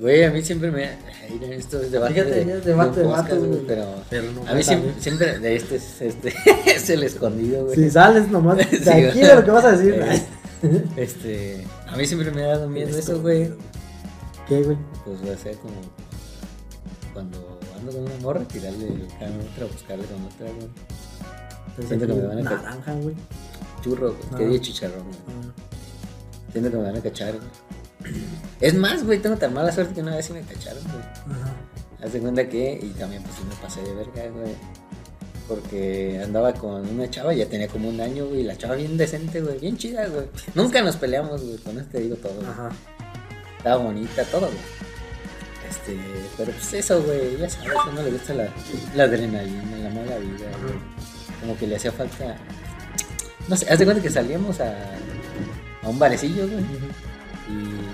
Güey, a mí siempre me. Ay, no, esto es debate. Fíjate, de, debate de de podcast, vatos, güey. Pero. Pero no a mí siempre, sabe. siempre. De este es, este, es el escondido, güey. Si sales nomás de Sí, aquí de lo que vas a decir. Eh, Este. A mí siempre me ha dado miedo eso, güey. ¿Qué, güey? Pues va a ser como. Cuando ando con una morra, tirarle el a otra, buscarle con otra, güey. Siento que me van a naranja, güey. Churro, güey. Ah. Que dije chicharrón, güey. Ah, Siento que me van a cachar, güey. Es más, güey, tengo tan mala suerte que una vez sí me cacharon, güey. Ajá. Haz de cuenta que, y también pues sí me pasé de verga, güey. Porque andaba con una chava, ya tenía como un año, güey, la chava bien decente, güey, bien chida, güey. Nunca nos peleamos, güey, con esto te digo todo, güey. Ajá. Estaba bonita, todo, güey. Este, pero pues eso, güey, ya sabes, a uno le gusta la, la adrenalina, la mala vida, güey. Como que le hacía falta. No sé, haz de cuenta que salíamos a, a un barecillo, güey. Y,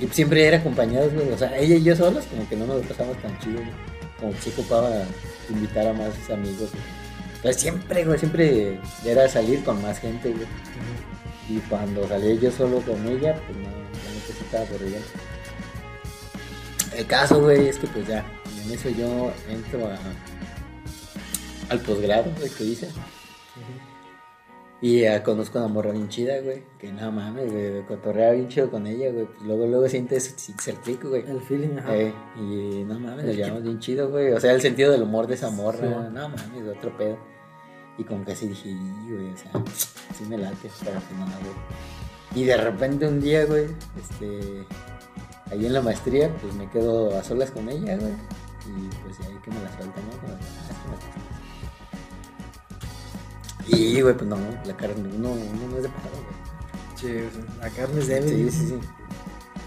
y siempre era acompañados, güey. O sea, ella y yo solos, como que no nos pasamos tan chido, güey. Como que sí ocupaba invitar a más amigos, güey. Entonces siempre, güey, siempre era salir con más gente, güey. Y cuando salía yo solo con ella, pues no, no necesitaba por ella. El caso, güey, es que pues ya, en eso yo entro a, al posgrado, güey, que hice. Y ya conozco a una morra bien chida, güey. Que no mames, güey, cotorrea bien chido con ella, güey. Pues luego, luego sientes el clic, güey. El feeling, ajá. Eh, y no mames, nos llevamos bien chido, güey. O sea, el sentido del humor de esa morra, Sí. no mames, otro pedo. Y como que así dije, "Y, güey, o sea, sí me late, pero pues no, güey. Y de repente un día, güey, este, ahí en la maestría, pues me quedo a solas con ella, güey. Y pues ahí que me la suelta, ¿no? Como, Y, güey, pues no, la carne, uno, uno no es de paro, güey. Sí, sea, la carne es Sí, débil. sí, sí.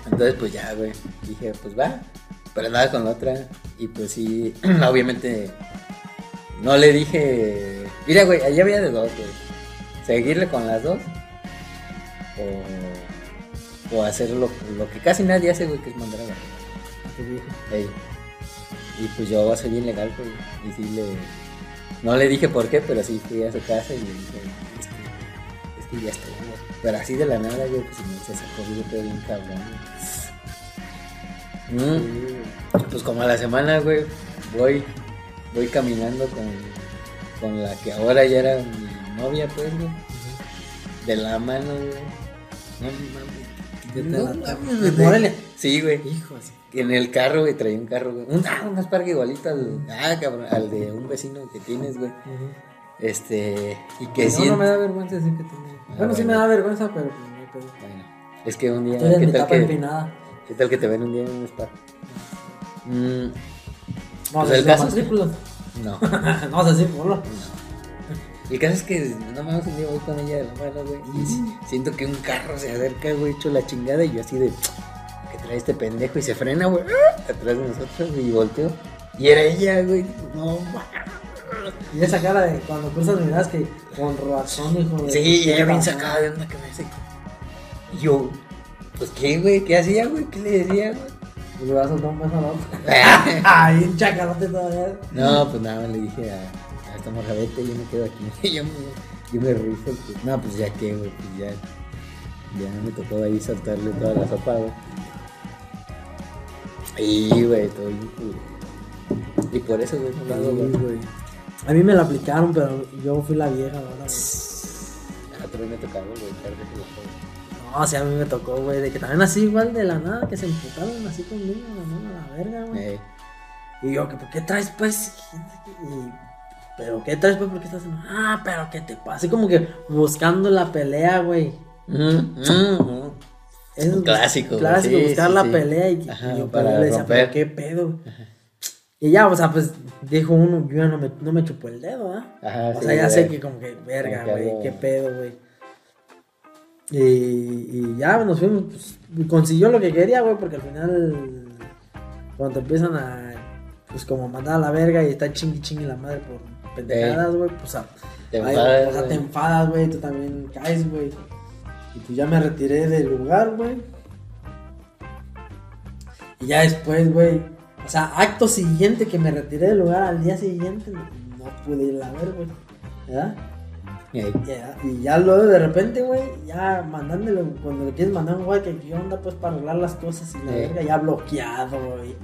Entonces, pues ya, güey. Dije, pues va. Pero nada con la otra. Y pues sí, obviamente. No le dije. Mira, güey, allí había de dos, güey. Seguirle con las dos. O. O hacer lo, lo que casi nadie hace, güey, que es mandar a la. Ey. Y pues yo soy bien legal, güey. Y sí le. No le dije por qué, pero sí fui a su casa y le dije, es que, es que ya. Pero así de la nada, güey, pues me se sacó yo todo bien cabrón. Mm. Pues como a la semana, güey, voy, voy caminando con, con la que ahora ya era mi novia, pues, güey. De la mano, güey. No mames. De No Tela- Sí, güey. Hijo, así. En el carro, güey, traía un carro, güey. Un, ah, un Spark igualito al, ah, cabrón, al de un vecino que tienes, güey. Este, y que no, sí. no me da vergüenza decir que tengo. Ah, bueno, sí me da vergüenza, pero pues no. Bueno, es que un día, Estoy ¿qué tal que, empinada. ¿qué tal que te ven un día en un Spark? Mm, Vamos Pues a el caso- matrícula. no, Vamos a decir, ponlo. no. El caso es que no mames, un día voy con ella de la mano, güey. Y si- siento que un carro se acerca, güey, hecho la chingada. Y yo así de, ¿qué trae este pendejo? Y se frena, güey, atrás de nosotros, y volteo. Y era ella, güey. No. Y esa cara de cuando cruzas miradas que con razón, hijo de. Sí, y ella bien sacada de onda que me dice. Y yo, pues qué, güey, ¿qué hacía, güey? ¿Qué le decía, güey? Y le vas a soltar un beso a la otra. Ay, un chacalote todavía. No, pues nada, le dije a, a esta morra, vete, yo me quedo aquí. yo, me, yo me rifo. pues, no, pues ya que, güey, pues ya. Ya me tocó ahí saltarle toda la sopa, güey. Y, güey, todo bien. Y por eso, güey, no güey. Sí, güey. A mí me la aplicaron, pero yo fui la vieja, ¿verdad? A otro me tocaba, güey, tarde. No, o sea, a mí me tocó, güey, de que también así igual de la nada, que se emputaron así conmigo, la la verga, güey. Eh, Y yo, que ¿por qué traes, pues? Y, pero, ¿qué traes, pues? ¿Por qué estás haciendo? Ah, pero, ¿qué te pasa? Así como que buscando la pelea, güey. mm, mm, mm. Es Un clásico, Clásico, sí, buscar sí, la sí. pelea y, Ajá, y yo para le decía, pero qué pedo. Y ya, o sea, pues dijo uno, yo ya no me, no me chupó el dedo, ¿ah? Ajá, O sea, ya sé que como que, verga, güey, qué pedo, güey. Y, y ya nos fuimos, pues, consiguió lo que quería, güey, porque al final, cuando empiezan a, pues, como mandar a la verga y está chingui chingui la madre por pendejadas, güey, pues, a- Te Ay, enfadas, o sea, te güey. enfadas, güey, tú también caes, güey. Y pues ya me retiré del lugar, güey. Y ya después, güey. O sea, acto siguiente que me retiré del lugar, al día siguiente no, pude ir a ver, güey. ¿Verdad? Y ya luego de repente, güey, ya mandándole, cuando le quieres mandar un güey que qué onda, pues para arreglar las cosas y la verga, ya bloqueado, güey.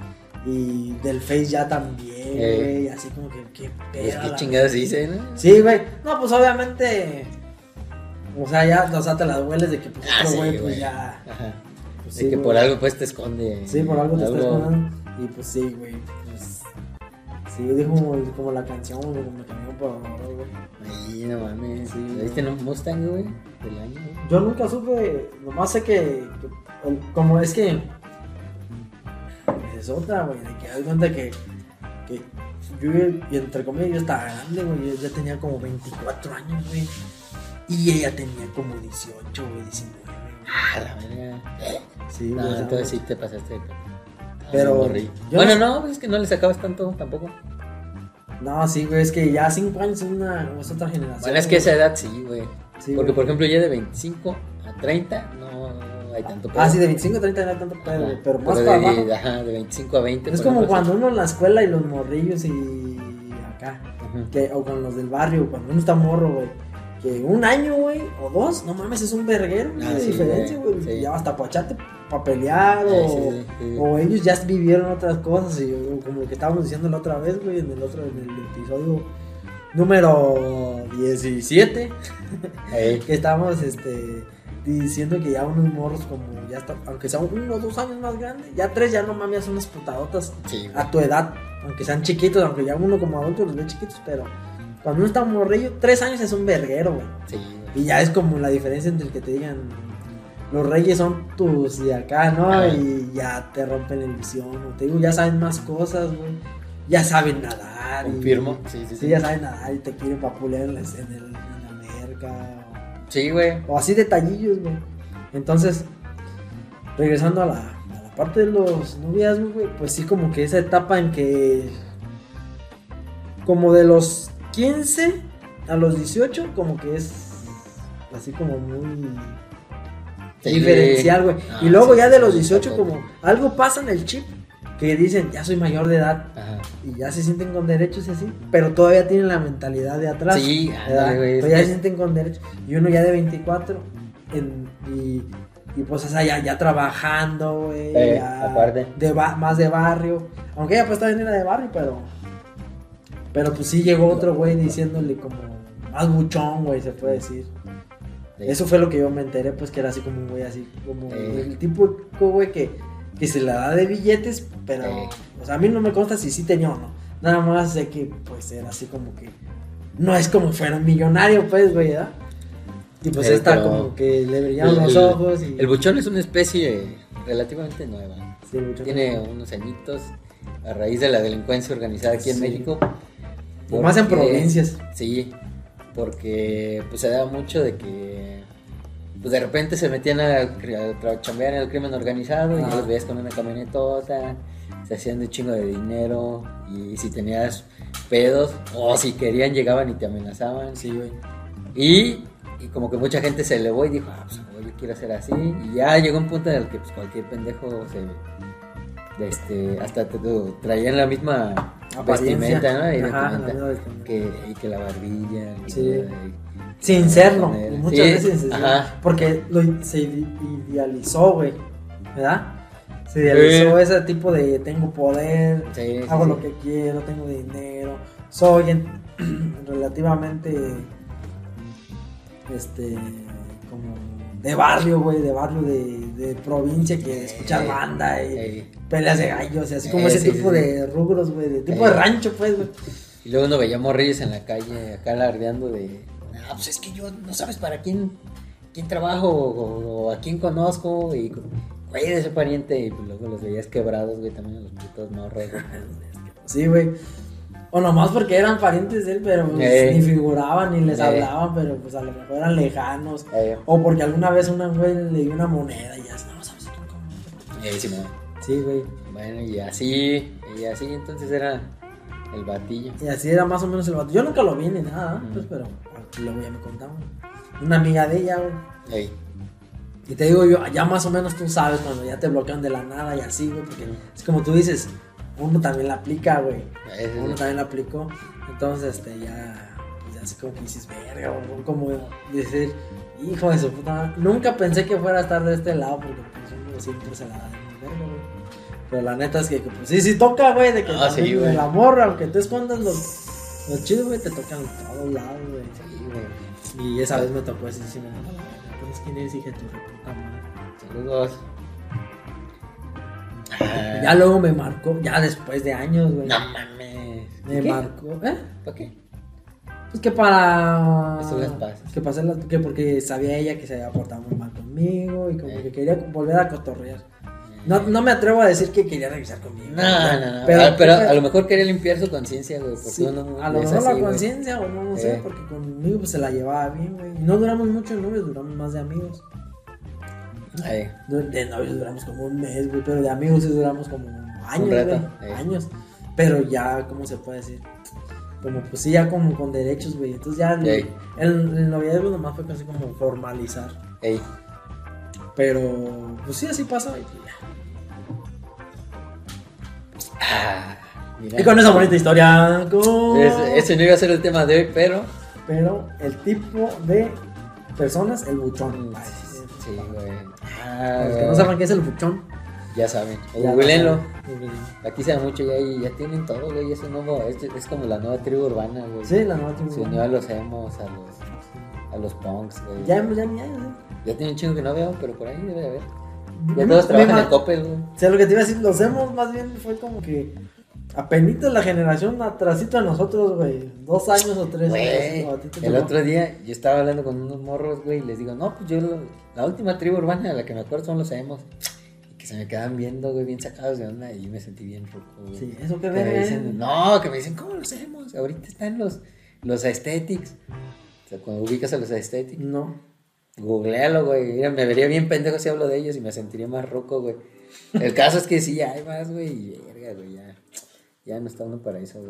Y del Face ya también, güey, así como que, qué pedo. qué la- chingados hice, ¿no? Sí, güey. No, pues obviamente. O sea, ya, o sea, te las hueles de que pues Ah, otro sí, güey, pues ya. Ajá. Pues, de sí, que güey. por algo pues te esconde. Sí, por algo te algo- escondiendo. Y pues sí, güey. Pues. Sí, dijo como, como la canción, güey, como me cambió por güey. Ay, no mames. Sí. ¿Le diste un Mustang, güey? Del año, güey. Yo nunca supe, nomás sé que, que- el- como es que es otra, güey, de que hay cuenta que, que yo, y entre comillas, yo estaba grande, güey, yo ya tenía como 24 años, güey, y ella tenía como 18, güey, 19, güey. Ah, la verga. Sí, No, o sea, entonces sí te pasaste de Pero Bueno, no- pues es que no le sacabas tanto tampoco. No, sí, güey, es que ya 5 años es, una, es otra generación. Bueno, es que esa edad sí, güey. Sí, Porque, güey. por ejemplo, ya de 25 a 30 no hay tanto pedo. Ah, sí, de 25 a 30 no hay tanto pedo, Ajá. güey, pero más de, para abajo. Ajá, de 25 a 20. Es como cuando uno en la escuela y los morrillos y acá. que, o con los del barrio, cuando uno está morro, güey. Que un año, güey, o dos, no mames, es un verguero, Ah, de sí, diferencia, güey, sí. Ya hasta para echarte para pelear, o, sí, sí. o ellos ya vivieron otras cosas, y o como que estábamos diciendo la otra vez, güey, en el otro, en el episodio número 17, Ey, que estábamos, este, diciendo que ya unos morros como ya está, aunque sean uno o dos años más grandes, ya tres ya no mames, son unas putadotas a tu edad, aunque sean chiquitos, aunque ya uno como adulto los ve chiquitos, pero cuando uno está morrillo, tres años es un verguero, güey. Sí. Y ya es como la diferencia entre el que te digan, los reyes son tus y acá, ¿no? Ajá. Y ya te rompen la ilusión, o te digo, ya saben más cosas, güey. Ya saben nadar. y- Confirmo. Sí, sí, Sí, sí. ya saben nadar y te quieren papulear en, el, en la merca. Sí, güey. O, o así detallillos, güey. Entonces, regresando a la, a la parte de los noviazgos, güey, pues sí, como que esa etapa en que. Como de los 15 a los 18, como que es así como muy Sí. diferencial, güey. Ah, y luego sí, ya de los sí, 18, sí. como algo pasa en el chip que dicen, ya soy mayor de edad Ajá. y ya se sienten con derechos y así, pero todavía tienen la mentalidad de atrás. Sí, güey. Todavía se sienten con derechos. Y uno ya de 24 en- y, y pues o sea, ya, ya trabajando, güey. Eh, aparte. de más de barrio. Aunque ella pues también era de barrio, pero. Pero pues sí llegó otro güey diciéndole como más buchón, güey, se puede decir. Sí. Eso fue lo que yo me enteré, pues que era así como un güey así, como Eh. el tipo güey que, que se la da de billetes, pero, Eh. o sea, a mí no me consta si sí tenía o no. Nada más sé que, pues, era así como que, no es como fuera un millonario, pues, güey, ¿verdad? Y pues Eh, como que le brillaban el- los ojos y... El buchón es una especie relativamente nueva. Sí, el buchón. Tiene unos añitos a raíz de la delincuencia organizada aquí en Sí. México. Y más en porque- provincias. Sí, porque pues se daba mucho de que pues de repente se metían a, a chambear en el crimen organizado y ya Ajá. los veías con una camionetota, se hacían de un chingo de dinero y si tenías pedos o si querían llegaban y te amenazaban. Sí, güey. Y, y como que mucha gente se elevó y dijo, ah, pues yo quiero ser así. Y ya llegó un punto en el que pues, cualquier pendejo se... Este, hasta te, traían la misma vestimenta, ¿no? Y Ajá, la vestimenta misma vestimenta. que, y que la barbilla. y Sí. Sin serlo, muchas Sí, veces. sin serlo. Porque lo, se ide- idealizó, güey. ¿Verdad? Se idealizó Sí. ese tipo de tengo poder, Sí, hago lo que quiero, tengo dinero, soy en- relativamente este como de barrio, güey, de barrio de, de provincia que escuchar Eh, banda y Eh, peleas de gallos y así como Eh, ese sí, tipo sí, de rubros, güey, de tipo de rancho, pues, güey. Y luego uno veía morrillos en la calle acá alardeando de, ah, pues es que yo no sabes para quién, quién trabajo o, o a quién conozco y güey de ese pariente y pues luego los veías quebrados, güey, también los putos morros. Sí, güey. O nomás porque eran parientes de él, pero pues, Eh. ni figuraban ni les Eh. hablaban, pero pues a lo mejor eran lejanos. Eh, O porque alguna vez una güey le dio una moneda y ya no sabes cómo. sí, mo. Sí, güey. Bueno, y así, y así entonces era el batillo. Y así era más o menos el vato. Yo nunca lo vi ni nada, pues, Ujú. pero luego ya me contaban. Una amiga de ella, güey. Ey, Y te digo yo, ya más o menos tú sabes cuando ya te bloquean de la nada y así, güey, porque es como tú dices, uno también la aplica, güey. ese- Uno también la aplicó. Entonces, este, ya, pues así como que dices, verga, güey, como decir, hijo de su puta madre. Nunca pensé que fuera a estar de este lado, porque pues uno siempre se la da de verga, güey. Pero la neta es que, pues sí, sí toca, güey, de que Ah, sí, güey. la morra, aunque tú escondas los, los chidos, güey, te tocan en todos lados, güey. Sí, güey. Y esa vez me tocó así, sí, me ¿Tienes quién eres, hija de tu puta madre? Saludos. Ah, Ya luego me marcó, ya después de años, güey. No mames. Me ¿Qué? marcó, ¿eh? ¿Para qué? Pues que para. Las paces. Que pasé las. Que porque sabía ella que se había portado muy mal conmigo y como Eh. que quería volver a cotorrear. No, no me atrevo a decir que quería regresar conmigo. No, no, no. Pero, Ah, pero a lo mejor quería limpiar su conciencia, güey. Sí, uno a lo mejor la así, güey. conciencia o no, no sé, Eh. porque conmigo pues se la llevaba bien, güey. No duramos mucho novios, duramos más de amigos. Ay, De, novios duramos como un mes, güey, pero de amigos sí duramos como años, güey. eh. Años. Pero ya, ¿cómo se puede decir? Como pues sí, ya como con derechos, güey. Entonces ya el, el, el noviazgo nomás fue casi como formalizar. ey. Pero pues sí, así pasó. Y, pues, ya. Ah. Y con esa bonita historia, con... Ese, ese no iba a ser el tema de hoy, pero. pero el tipo de personas, el buchón. Ay, Sí, güey. Ah, los que no saben qué es el buchón, Ya saben. Googleenlo. Aquí se da mucho ya y ya tienen todo, güey. Es un nuevo. Es, es como la nueva tribu urbana, güey. Sí, la nueva tribu Se unió a los emos, a los. A los punks, güey. Ya, ya, ya, ya. Ya tiene un chingo que no veo, pero por ahí debe de haber. Ya todos trabajan en Coppel, güey. O sea, lo que te iba a decir, los hemos más bien fue como que apenitas la generación atrasito de nosotros, güey. Dos años o tres. A te el otro día yo estaba hablando con unos morros, güey, y les digo, no, pues yo lo- la última tribu urbana de la que me acuerdo son los emos. Y que se me quedaban viendo, güey, bien sacados de onda, y yo me sentí bien roco, güey. Sí, eso que Que me dicen, no, que me dicen, ¿cómo los emos? Ahorita están los, los aesthetics. O sea, cuando ubicas a los aesthetics, No. googlealo, güey. Mira, me vería bien pendejo si hablo de ellos y me sentiría más roco, güey. El caso es que sí, hay más, güey, y verga, güey, ya. Ya no está uno para eso, güey.